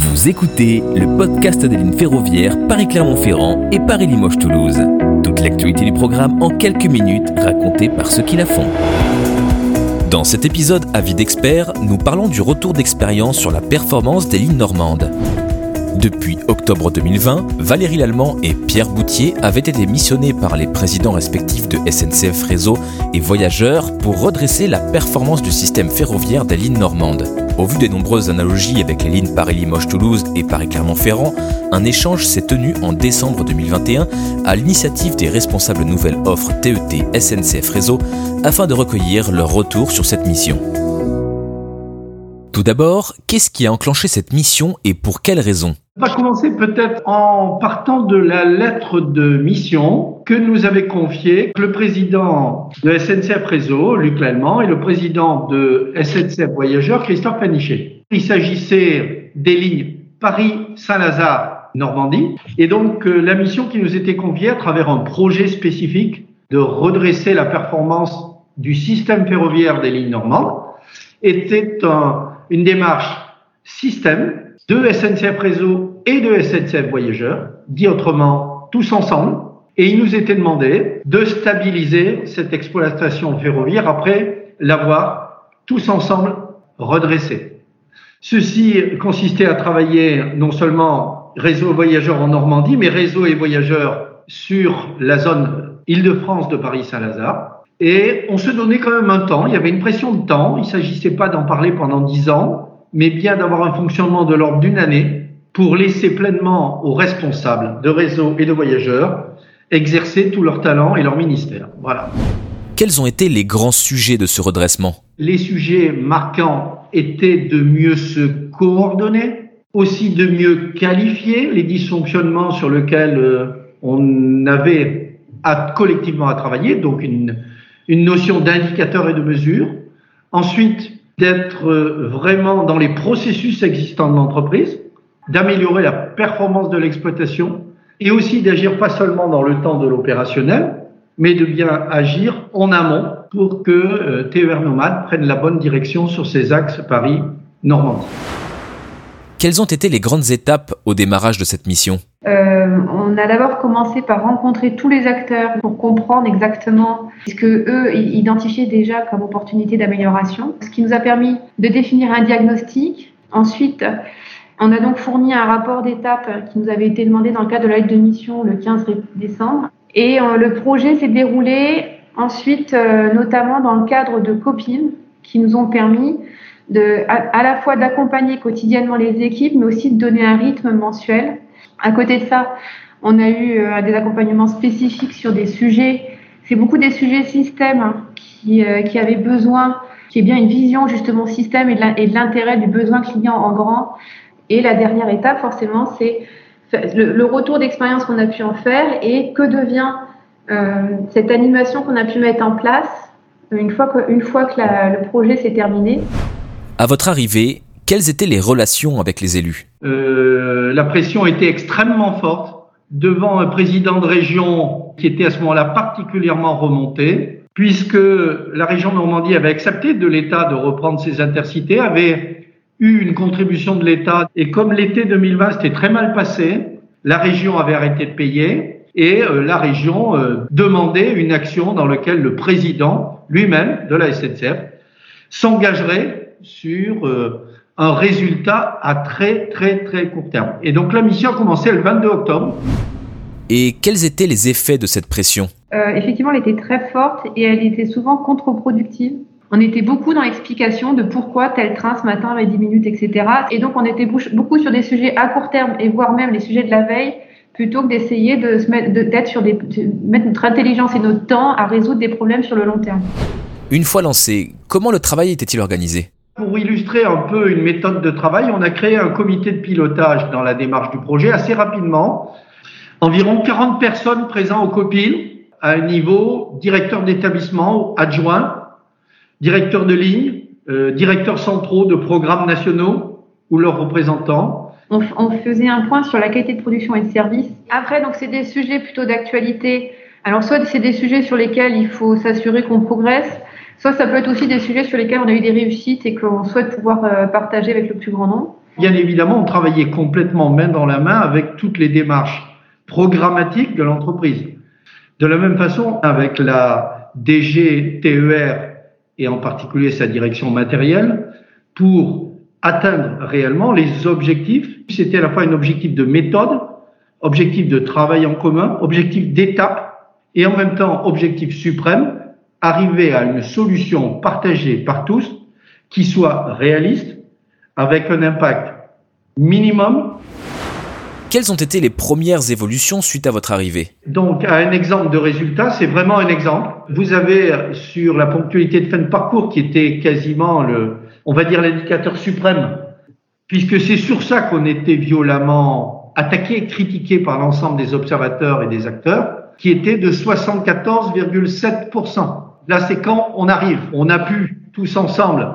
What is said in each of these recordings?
Vous écoutez le podcast des lignes ferroviaires Paris-Clermont-Ferrand et Paris-Limoges-Toulouse. Toute l'actualité du programme en quelques minutes racontée par ceux qui la font. Dans cet épisode Avis d'experts, nous parlons du retour d'expérience sur la performance des lignes normandes. Depuis octobre 2020, Valérie Lallemand et Pierre Boutier avaient été missionnés par les présidents respectifs de SNCF Réseau et Voyageurs pour redresser la performance du système ferroviaire des lignes normandes. Au vu des nombreuses analogies avec les lignes Paris-Limoges-Toulouse et Paris-Clermont-Ferrand, un échange s'est tenu en décembre 2021 à l'initiative des responsables nouvelles offres TET SNCF Réseau afin de recueillir leur retour sur cette mission. Tout d'abord, qu'est-ce qui a enclenché cette mission et pour quelles raisons? On va commencer peut-être en partant de la lettre de mission que nous avait confiée le président de SNCF Réseau, Luc Lallemand, et le président de SNCF Voyageurs, Christophe Panichet. Il s'agissait des lignes Paris-Saint-Lazare, Normandie, et donc euh, la mission qui nous était confiée à travers un projet spécifique de redresser la performance du système ferroviaire des lignes normandes était une démarche système de SNCF Réseau et de SNCF Voyageurs, dit autrement tous ensemble, et il nous était demandé de stabiliser cette exploitation ferroviaire après l'avoir tous ensemble redressée. Ceci consistait à travailler non seulement réseau voyageurs en Normandie, mais réseau et voyageurs sur la zone Île-de-France de Paris-Saint-Lazare. Et on se donnait quand même un temps, il y avait une pression de temps, il ne s'agissait pas d'en parler pendant dix ans, mais bien d'avoir un fonctionnement de l'ordre d'une année pour laisser pleinement aux responsables de réseau et de voyageurs exercer tout leur talent et leur ministère. Voilà. Quels ont été les grands sujets de ce redressement? Les sujets marquants étaient de mieux se coordonner, aussi de mieux qualifier les dysfonctionnements sur lesquels euh, on avait à, collectivement à travailler, donc une, une notion d'indicateur et de mesure. Ensuite, d'être euh, vraiment dans les processus existants de l'entreprise, d'améliorer la performance de l'exploitation et aussi d'agir pas seulement dans le temps de l'opérationnel, mais de bien agir en amont pour que euh, TER Nomade prenne la bonne direction sur ses axes Paris-Normandie. Quelles ont été les grandes étapes au démarrage de cette mission? Euh, On a d'abord commencé par rencontrer tous les acteurs pour comprendre exactement ce que eux identifiaient déjà comme opportunité d'amélioration, ce qui nous a permis de définir un diagnostic. Ensuite, on a donc fourni un rapport d'étape qui nous avait été demandé dans le cadre de la lettre de mission le 15 décembre. Et euh, le projet s'est déroulé ensuite, euh, notamment dans le cadre de copines qui nous ont permis de, à, la fois d'accompagner quotidiennement les équipes, mais aussi de donner un rythme mensuel. À côté de ça, on a eu euh, des accompagnements spécifiques sur des sujets. C'est beaucoup des sujets système hein, qui, euh, qui avaient besoin, qui est bien une vision justement système et de l'intérêt du besoin client en grand. Et la dernière étape, forcément, c'est le, retour d'expérience qu'on a pu en faire et que devient euh, cette animation qu'on a pu mettre en place une fois que, le projet s'est terminé. À votre arrivée, quelles étaient les relations avec les élus? Euh, La pression était extrêmement forte devant un président de région qui était à ce moment-là particulièrement remonté, puisque la région Normandie avait accepté de l'État de reprendre ses intercités, avait eu une contribution de l'État, et comme l'été 2020 s'était très mal passé, la région avait arrêté de payer, et euh, la région euh, demandait une action dans laquelle le président lui-même de la SNCF s'engagerait sur euh, un résultat à très très très court terme. Et donc la mission a commencé le 22 octobre. Et quels étaient les effets de cette pression? Euh, Effectivement, elle était très forte et elle était souvent contre-productive. On était beaucoup dans l'explication de pourquoi tel train ce matin avait 10 minutes, etc. Et donc on était beaucoup sur des sujets à court terme et voire même les sujets de la veille plutôt que d'essayer de se mettre, d'être sur des, de mettre notre intelligence et notre temps à résoudre des problèmes sur le long terme. Une fois lancé, comment le travail était-il organisé? Pour illustrer un peu une méthode de travail, on a créé un comité de pilotage dans la démarche du projet assez rapidement. Environ 40 personnes présentes au COPIL à un niveau directeur d'établissement, adjoint, directeur de ligne, euh, directeurs centraux de programmes nationaux ou leurs représentants. On, on, faisait un point sur la qualité de production et de service. Après, donc c'est des sujets plutôt d'actualité. Alors soit c'est des sujets sur lesquels il faut s'assurer qu'on progresse, Soit ça peut être aussi des sujets sur lesquels on a eu des réussites et qu'on souhaite pouvoir euh, partager avec le plus grand nombre. Bien évidemment, on travaillait complètement main dans la main avec toutes les démarches programmatiques de l'entreprise. De la même façon, avec la DG TER et en particulier sa direction matérielle, pour atteindre réellement les objectifs. C'était à la fois un objectif de méthode, objectif de travail en commun, objectif d'étape et en même temps objectif suprême, arriver à une solution partagée par tous qui soit réaliste, avec un impact minimum. Quelles ont été les premières évolutions suite à votre arrivée? Donc, un exemple de résultat, c'est vraiment un exemple. Vous avez sur la ponctualité de fin de parcours qui était quasiment le, on va dire l'indicateur suprême, puisque c'est sur ça qu'on était violemment attaqué, critiqué par l'ensemble des observateurs et des acteurs, qui était de 74,7%. Là, c'est quand on arrive. On a pu tous ensemble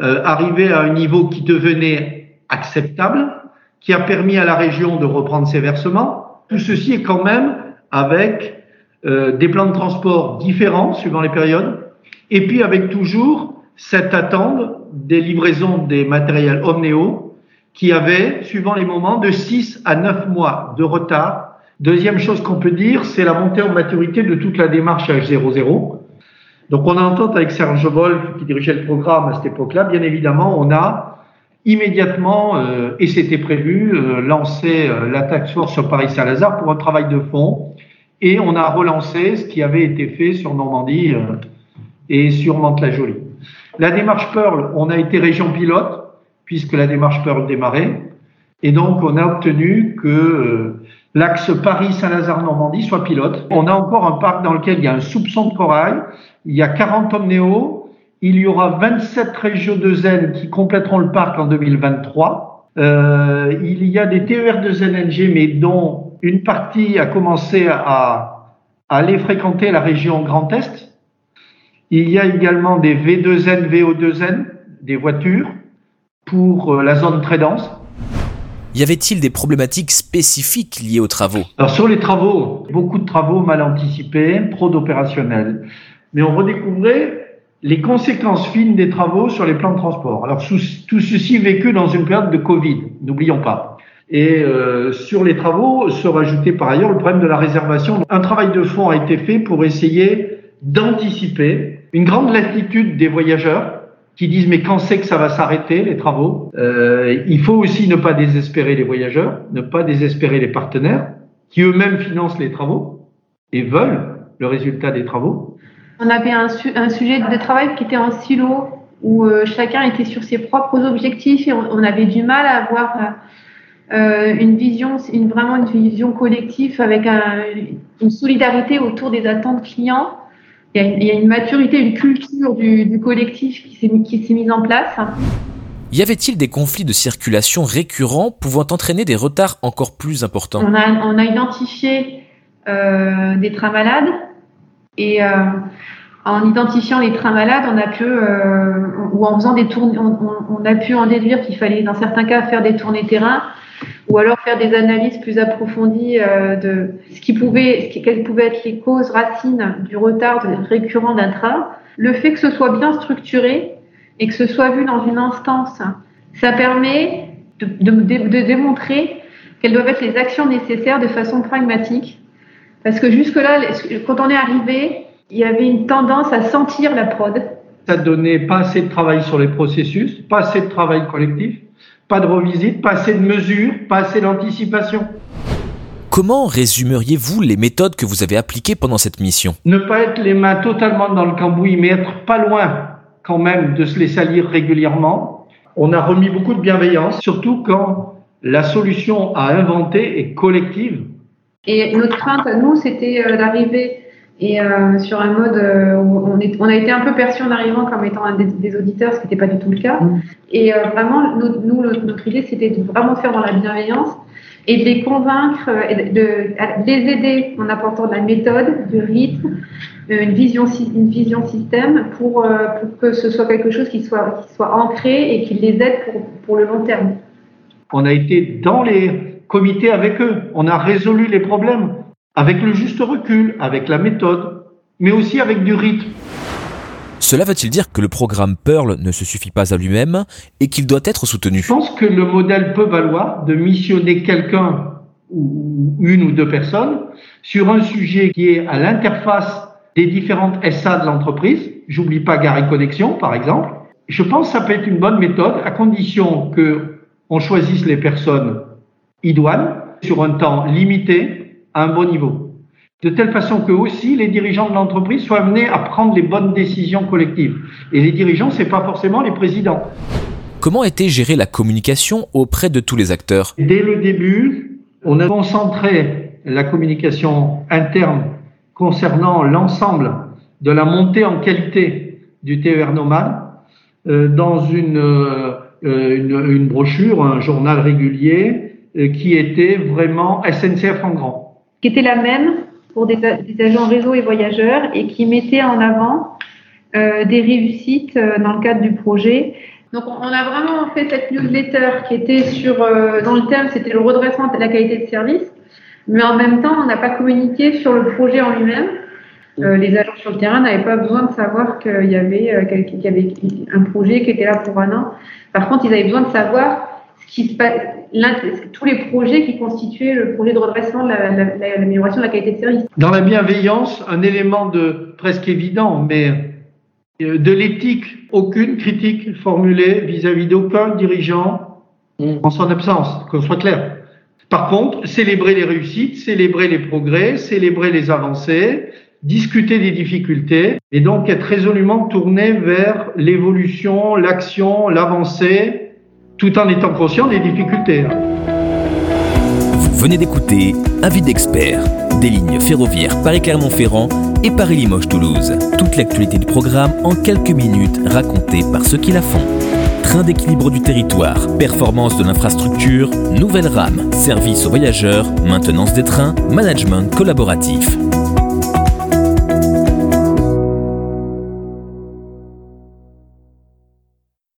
euh, arriver à un niveau qui devenait acceptable, qui a permis à la région de reprendre ses versements. Tout ceci est quand même avec euh, des plans de transport différents suivant les périodes, et puis avec toujours cette attente des livraisons des matériels Omnéo qui avait, suivant les moments, de 6 à 9 mois de retard. Deuxième chose qu'on peut dire, c'est la montée en maturité de toute la démarche H00. Donc on a entente avec Serge Wolf qui dirigeait le programme à cette époque-là. Bien évidemment, on a immédiatement, euh, et c'était prévu, euh, lancé euh, la taxe force sur Paris-Saint-Lazare pour un travail de fond. Et on a relancé ce qui avait été fait sur Normandie et sur Mantes-la-Jolie. La démarche Pearl, on a été région pilote, puisque la démarche Pearl démarrait. Et donc, on a obtenu que l'axe Paris-Saint-Lazare-Normandie soit pilote. On a encore un parc dans lequel il y a un soupçon de corail, il y a 40 omnéo, il y aura 27 régions de zen qui compléteront le parc en 2023. Euh, il y a des TER de ZNNG, mais dont une partie a commencé à, à aller fréquenter la région Grand Est. Il y a également des V2N, VO2N, des voitures pour euh, la zone très dense. Y avait-il des problématiques spécifiques liées aux travaux? Alors sur les travaux, beaucoup de travaux mal anticipés, trop d'opérationnels. Mais on redécouvrait les conséquences fines des travaux sur les plans de transport. Alors tout ceci vécu dans une période de Covid, n'oublions pas. Et euh, sur les travaux se rajoutait par ailleurs le problème de la réservation. Un travail de fond a été fait pour essayer d'anticiper une grande latitude des voyageurs qui disent mais quand c'est que ça va s'arrêter les travaux? Euh, Il faut aussi ne pas désespérer les voyageurs, ne pas désespérer les partenaires qui eux-mêmes financent les travaux et veulent le résultat des travaux. On avait un, su un sujet de travail qui était en silo où euh, chacun était sur ses propres objectifs et on, avait du mal à avoir euh, une vision, une, vraiment une vision collective avec un, une solidarité autour des attentes clients il y, a une, il y a une maturité, une culture du, du collectif qui s'est mise en place. Y avait-il des conflits de circulation récurrents pouvant entraîner des retards encore plus importants? On a, on a identifié euh, des trains malades et euh, en identifiant les trains malades, on a pu, euh, ou en faisant des tournées, on, on, on a pu en déduire qu'il fallait dans certains cas faire des tournées terrain ou alors faire des analyses plus approfondies euh, de ce qui pouvait, quelles pouvaient être les causes racines du retard récurrent d'un train. Le fait que ce soit bien structuré et que ce soit vu dans une instance, ça permet de, de démontrer quelles doivent être les actions nécessaires de façon pragmatique. Parce que jusque-là, quand on est arrivé, il y avait une tendance à sentir la prod. Ça donnait pas assez de travail sur les processus, pas assez de travail collectif pas de revisite, pas assez de mesures, pas assez d'anticipation. Comment résumeriez-vous les méthodes que vous avez appliquées pendant cette mission? Ne pas être les mains totalement dans le cambouis, mais être pas loin quand même de se les salir régulièrement. On a remis beaucoup de bienveillance, surtout quand la solution à inventer est collective. Et notre crainte à nous, c'était euh, d'arriver et euh, sur un mode euh, où on, est, on, a été un peu perçu en arrivant comme étant un des, des auditeurs, ce qui n'était pas du tout le cas. Mmh. Et euh, vraiment, nous, nous, notre idée, c'était de vraiment faire dans la bienveillance et de les convaincre, et de, de, de, les aider en apportant de la méthode, du rythme, une vision, une vision système pour, pour que ce soit quelque chose qui soit, qui soit ancré et qui les aide pour, pour le long terme. On a été dans les comités avec eux, on a résolu les problèmes avec le juste recul, avec la méthode, mais aussi avec du rythme. Cela veut-il dire que le programme Pearl ne se suffit pas à lui-même et qu'il doit être soutenu? Je pense que le modèle peut valoir de missionner quelqu'un ou une ou deux personnes sur un sujet qui est à l'interface des différentes SA de l'entreprise. J'oublie pas Gary Connexion, par exemple. Je pense que ça peut être une bonne méthode à condition que on choisisse les personnes idoines sur un temps limité à un bon niveau. De telle façon que aussi les dirigeants de l'entreprise soient amenés à prendre les bonnes décisions collectives. Et les dirigeants, c'est pas forcément les présidents. Comment était gérée la communication auprès de tous les acteurs? Dès le début, on a concentré la communication interne concernant l'ensemble de la montée en qualité du TER nomade euh, dans une, euh, une, une, brochure, un journal régulier euh, qui était vraiment SNCF en grand. Qui était la même pour des, des agents réseau et voyageurs et qui mettait en avant euh, des réussites dans le cadre du projet. Donc on a vraiment fait cette newsletter qui était sur, dans le thème, c'était le redressement de la qualité de service mais en même temps, on n'a pas communiqué sur le projet en lui-même. Euh, les agents sur le terrain n'avaient pas besoin de savoir qu'il y avait, euh, qu'il y avait un projet qui était là pour un an. Par contre, ils avaient besoin de savoir tous les projets qui constituaient le projet de redressement l'amélioration de la qualité de service. Dans la bienveillance, un élément de presque évident, mais euh, de l'éthique, aucune critique formulée vis-à-vis d'aucun dirigeant en son absence, qu'on soit clair. Par contre, célébrer les réussites, célébrer les progrès, célébrer les avancées, discuter des difficultés et donc être résolument tourné vers l'évolution, l'action, l'avancée, tout en étant conscient des difficultés. Vous venez d'écouter Avis d'expert des lignes ferroviaires Paris-Clermont-Ferrand et Paris-Limoges-Toulouse. Toute l'actualité du programme en quelques minutes racontée par ceux qui la font train d'équilibre du territoire, performance de l'infrastructure, nouvelle rame, service aux voyageurs, maintenance des trains, management collaboratif.